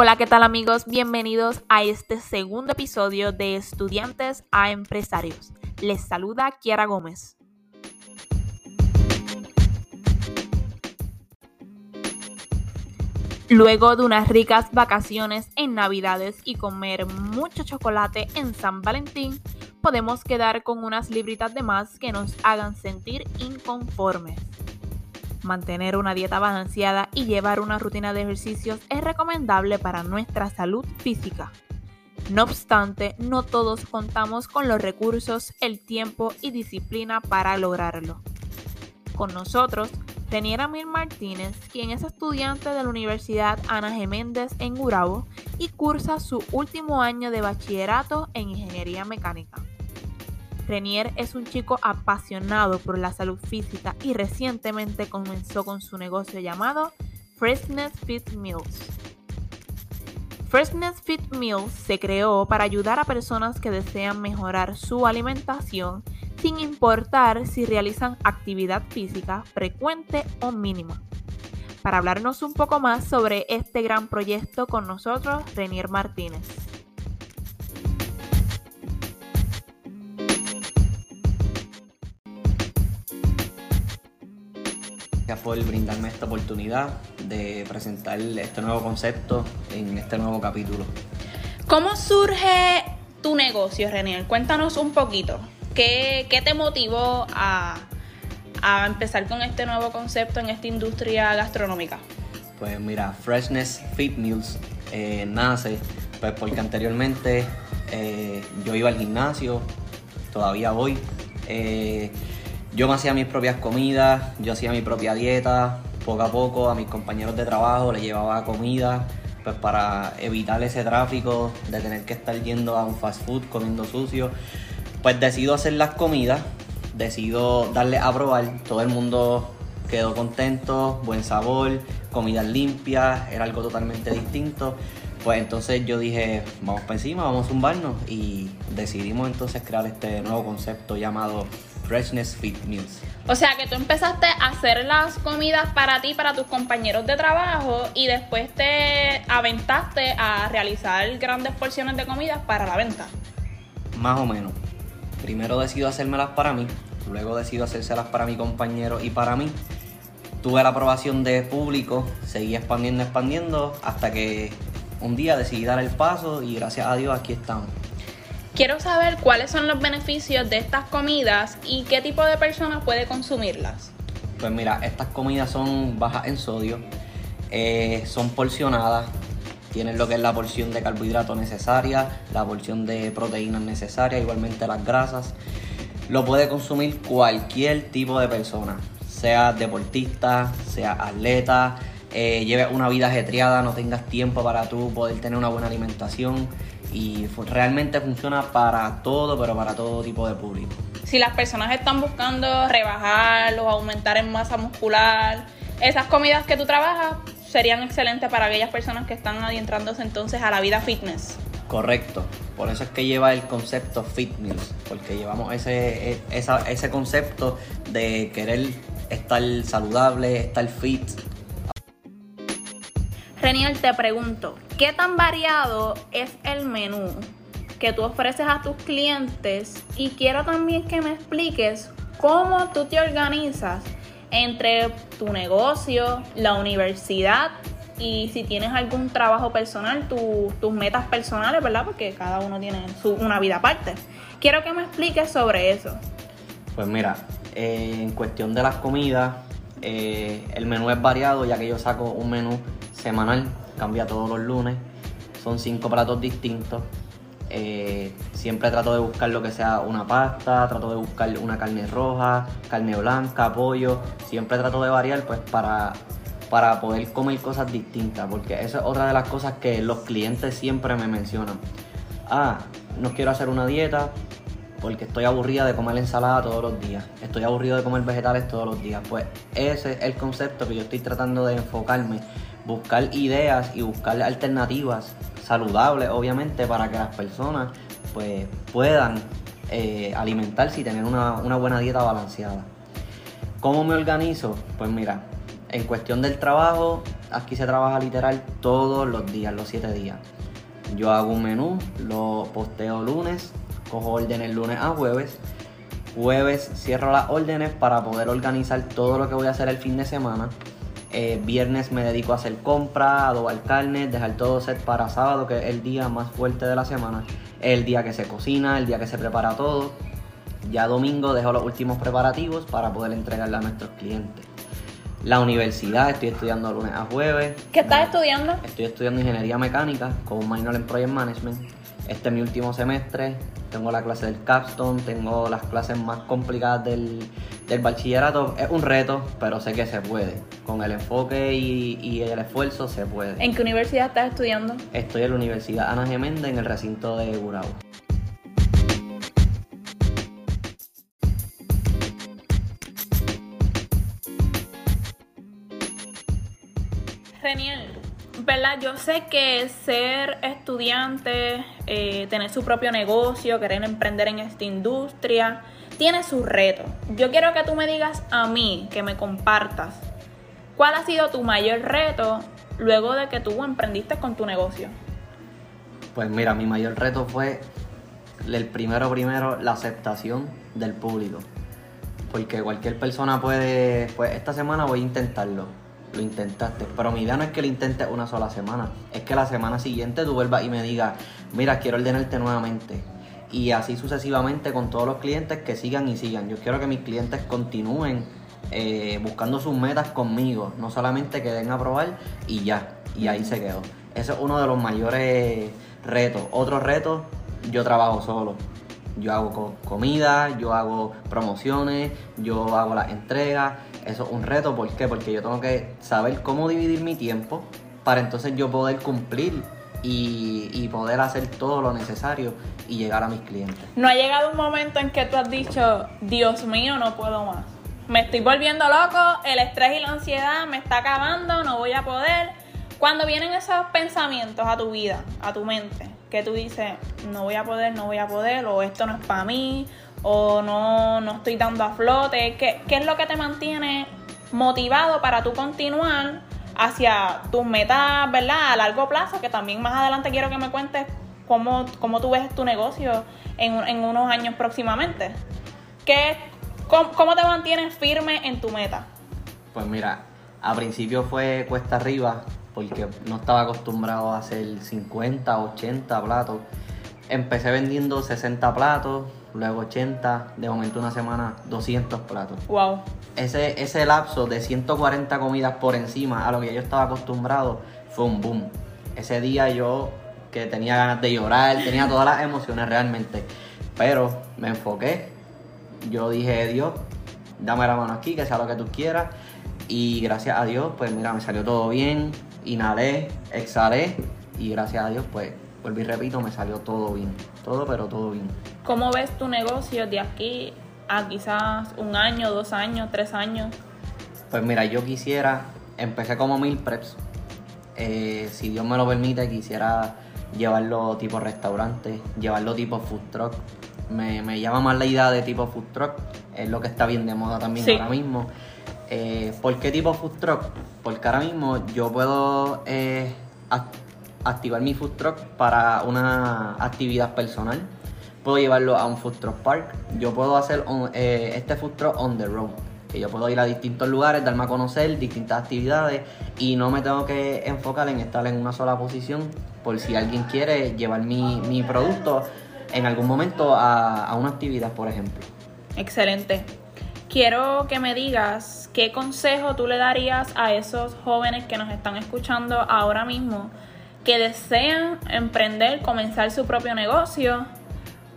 Hola, ¿qué tal amigos? Bienvenidos a este segundo episodio de Estudiantes a Empresarios. Les saluda Kiara Gómez. Luego de unas ricas vacaciones en Navidades y comer mucho chocolate en San Valentín, podemos quedar con unas libritas de más que nos hagan sentir inconformes. Mantener una dieta balanceada y llevar una rutina de ejercicios es recomendable para nuestra salud física. No obstante, no todos contamos con los recursos, el tiempo y disciplina para lograrlo. Con nosotros, Reniera Mir Martínez, quien es estudiante de la Universidad Ana Geméndez en Gurabo y cursa su último año de bachillerato en Ingeniería Mecánica. Renier es un chico apasionado por la salud física y recientemente comenzó con su negocio llamado Freshness Fit Meals. Freshness Fit Meals se creó para ayudar a personas que desean mejorar su alimentación sin importar si realizan actividad física frecuente o mínima. Para hablarnos un poco más sobre este gran proyecto con nosotros, Renier Martínez. Gracias por brindarme esta oportunidad de presentar este nuevo concepto en este nuevo capítulo. ¿Cómo surge tu negocio, Renier? Cuéntanos un poquito. ¿Qué, te motivó a, empezar con este nuevo concepto en esta industria gastronómica? Pues mira, Freshness Fit Meals eh, nace pues porque anteriormente eh, yo iba al gimnasio, todavía voy. Eh, yo me hacía mis propias comidas, yo hacía mi propia dieta, poco a poco a mis compañeros de trabajo les llevaba comida, pues para evitar ese tráfico de tener que estar yendo a un fast food comiendo sucio. Pues decido hacer las comidas, decido darle a probar, todo el mundo quedó contento, buen sabor, comida limpia, era algo totalmente distinto. Pues entonces yo dije, vamos para encima, vamos a zumbarnos y decidimos entonces crear este nuevo concepto llamado Freshness Fit Meals. O sea que tú empezaste a hacer las comidas para ti, para tus compañeros de trabajo y después te aventaste a realizar grandes porciones de comida para la venta. Más o menos. Primero decido hacérmelas para mí, luego decido hacérselas para mi compañero y para mí. Tuve la aprobación de público, seguí expandiendo, expandiendo, hasta que un día decidí dar el paso y gracias a Dios aquí estamos. Quiero saber cuáles son los beneficios de estas comidas y qué tipo de persona puede consumirlas. Pues mira, estas comidas son bajas en sodio, eh, son porcionadas, tienen lo que es la porción de carbohidratos necesaria, la porción de proteínas necesaria, igualmente las grasas. Lo puede consumir cualquier tipo de persona, sea deportista, sea atleta, eh, lleve una vida ajetreada, no tengas tiempo para tú poder tener una buena alimentación y realmente funciona para todo, pero para todo tipo de público. Si las personas están buscando rebajar o aumentar en masa muscular, esas comidas que tú trabajas serían excelentes para aquellas personas que están adentrándose entonces a la vida fitness. Correcto, por eso es que lleva el concepto Fit Meals, porque llevamos ese, e, ese concepto de querer estar saludable, estar fit, Reniel, te pregunto, ¿qué tan variado es el menú que tú ofreces a tus clientes? Y quiero también que me expliques cómo tú te organizas entre tu negocio, la universidad y si tienes algún trabajo personal, tus metas personales, ¿verdad? Porque cada uno tiene una vida aparte. Quiero que me expliques sobre eso. Pues mira, eh, en cuestión de las comidas, eh, el menú es variado ya que yo saco un menú semanal, cambia todos los lunes. Son cinco platos distintos. Eh, siempre trato de buscar lo que sea una pasta, trato de buscar una carne roja, carne blanca, pollo. Siempre trato de variar pues para, para poder comer cosas distintas, porque esa es otra de las cosas que los clientes siempre me mencionan. Ah, no quiero hacer una dieta, porque estoy aburrida de comer ensalada todos los días, estoy aburrido de comer vegetales todos los días. Pues ese es el concepto que yo estoy tratando de enfocarme, buscar ideas y buscar alternativas saludables, obviamente, para que las personas pues, puedan eh, alimentarse y tener una, buena dieta balanceada. ¿Cómo me organizo? Pues mira, En cuestión del trabajo, aquí se trabaja literal todos los días, los siete días. Yo hago un menú, lo posteo lunes, cojo órdenes lunes a jueves. Jueves cierro las órdenes para poder organizar todo lo que voy a hacer el fin de semana. Eh, viernes me dedico a hacer compras, adobar carne, dejar todo set para sábado, que es el día más fuerte de la semana. el día que se cocina, el día que se prepara todo. Ya domingo dejo los últimos preparativos para poder entregarle a nuestros clientes. La universidad, estoy estudiando lunes a jueves. ¿Qué estás estudiando? Estoy estudiando ingeniería mecánica con un minor en project management. Este es mi último semestre. Tengo la clase del capstone, tengo las clases más complicadas del, del bachillerato. Es un reto, pero sé que se puede. Con el enfoque y, y el esfuerzo se puede. ¿En qué universidad estás estudiando? Estoy en la Universidad Ana Geméndez en el recinto de Gurabo. Reniel, ¿verdad? Yo sé que ser estudiante, eh, tener su propio negocio, querer emprender en esta industria, tiene sus retos. Yo quiero que tú me digas a mí, que me compartas, ¿cuál ha sido tu mayor reto luego de que tú emprendiste con tu negocio? Pues mira, mi mayor reto fue el primero primero la aceptación del público. Porque cualquier persona puede, pues esta semana voy a intentarlo. Lo intentaste. Pero mi idea no es que lo intentes una sola semana. Es que la semana siguiente tú vuelvas y me digas, mira, quiero ordenarte nuevamente. Y así sucesivamente con todos los clientes que sigan y sigan. Yo quiero que mis clientes continúen eh, buscando sus metas conmigo. No solamente que den a probar y ya. Y ahí se quedó. Ese es uno de los mayores retos. Otro reto, yo trabajo solo. Yo hago co- comida, yo hago promociones, yo hago las entregas. Eso es un reto, ¿por qué? Porque yo tengo que saber cómo dividir mi tiempo para entonces yo poder cumplir y, y poder hacer todo lo necesario y llegar a mis clientes. ¿No ha llegado un momento en que tú has dicho, Dios mío, no puedo más? Me estoy volviendo loco, el estrés y la ansiedad me está acabando, no voy a poder. Cuando vienen esos pensamientos a tu vida, a tu mente, que tú dices, no voy a poder, no voy a poder, o esto no es para mí, o no, no estoy dando a flote, ¿qué, ¿qué es lo que te mantiene motivado para tú continuar hacia tus metas, ¿verdad? A largo plazo, que también más adelante quiero que me cuentes cómo, cómo tú ves tu negocio en, en unos años próximamente. ¿Qué, cómo, cómo te mantienes firme en tu meta? Pues mira, a principio fue cuesta arriba porque no estaba acostumbrado a hacer 50, 80 platos. Empecé vendiendo 60 platos, luego 80, de momento una semana 200 platos. Wow. Ese, ese lapso de 140 comidas por encima a lo que yo estaba acostumbrado fue un boom. Ese día yo que tenía ganas de llorar, tenía todas las emociones realmente. Pero me enfoqué. Yo dije, Dios, dame la mano aquí, que sea lo que tú quieras. Y gracias a Dios, pues mira, me salió todo bien. Inhalé, exhalé. Y gracias a Dios, pues, vuelvo y repito, me salió todo bien. Todo, pero todo bien. ¿Cómo ves tu negocio de aquí a quizás un año, dos años, tres años? Pues mira, yo quisiera, empecé como mil preps. Eh, si Dios me lo permite, quisiera llevarlo tipo restaurante, llevarlo tipo food truck. Me, me llama más la idea de tipo food truck, es lo que está bien de moda también Sí. ahora mismo. Eh, ¿Por qué tipo food truck? Porque ahora mismo yo puedo eh, activar mi food truck para una actividad personal. Puedo llevarlo a un food truck park. Yo puedo hacer eh, este food truck on the road. Que yo puedo ir a distintos lugares, darme a conocer distintas actividades y no me tengo que enfocar en estar en una sola posición por si alguien quiere llevar mi, mi producto en algún momento a, a una actividad, por ejemplo. Excelente. Quiero que me digas qué consejo tú le darías a esos jóvenes que nos están escuchando ahora mismo que desean emprender, comenzar su propio negocio.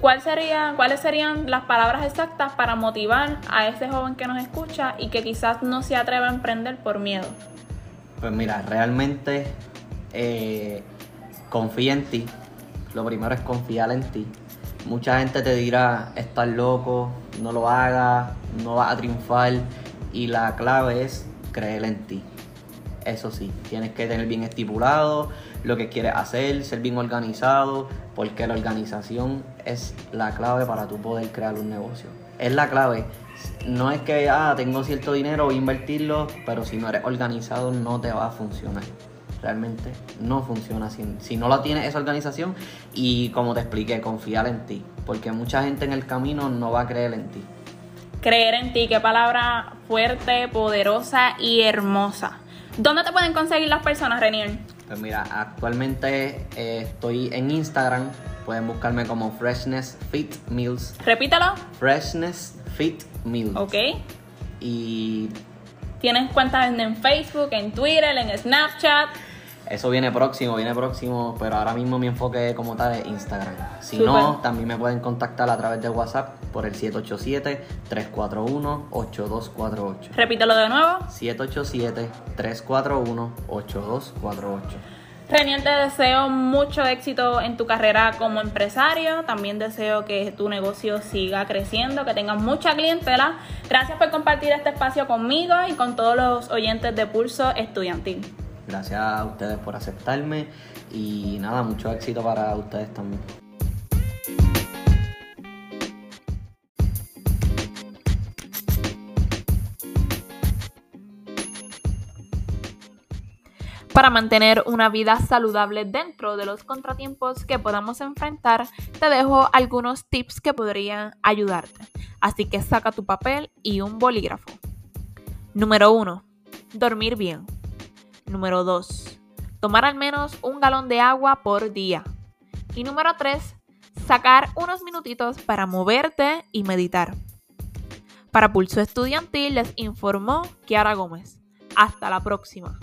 ¿Cuál sería, ¿Cuáles serían las palabras exactas para motivar a ese joven que nos escucha y que quizás no se atreva a emprender por miedo? Pues mira, realmente eh, confía en ti. Lo primero es confiar en ti. Mucha gente te dirá, estás loco, no lo hagas, no vas a triunfar. Y la clave es creer en ti. Eso sí, tienes que tener bien estipulado lo que quieres hacer, ser bien organizado, porque la organización es la clave para tú poder crear un negocio. Es la clave No es que, ah, tengo cierto dinero, voy a invertirlo, pero si no eres organizado no te va a funcionar. Realmente no funciona si, si no la tienes esa organización y como te expliqué, confiar en ti, porque mucha gente en el camino no va a creer en ti. Creer en ti, qué palabra fuerte, poderosa y hermosa. ¿Dónde te pueden conseguir las personas, Renier? Pues mira, actualmente eh, estoy en Instagram. Pueden buscarme como Freshness Fit Meals. Repítalo. Freshness Fit Meals. Ok. Y ¿Tienes cuentas en Facebook, en Twitter, en Snapchat? Eso viene próximo, viene próximo, pero ahora mismo mi enfoque como tal es Instagram. Si no, también me pueden contactar a través de WhatsApp por el 787-341-8248. Repítelo de nuevo. 787-341-8248. Renier, te deseo mucho éxito en tu carrera como empresario. También deseo que tu negocio siga creciendo, que tengas mucha clientela. Gracias por compartir este espacio conmigo y con todos los oyentes de Pulso Estudiantil. Gracias a ustedes por aceptarme y nada, mucho éxito para ustedes también. Para mantener una vida saludable dentro de los contratiempos que podamos enfrentar, te dejo algunos tips que podrían ayudarte. Así que saca tu papel y un bolígrafo. Número 1. Dormir bien. Número 2. Tomar al menos un galón de agua por día. Y número 3. Sacar unos minutitos para moverte y meditar. Para Pulso Estudiantil les informó Kiara Gómez. Hasta la próxima.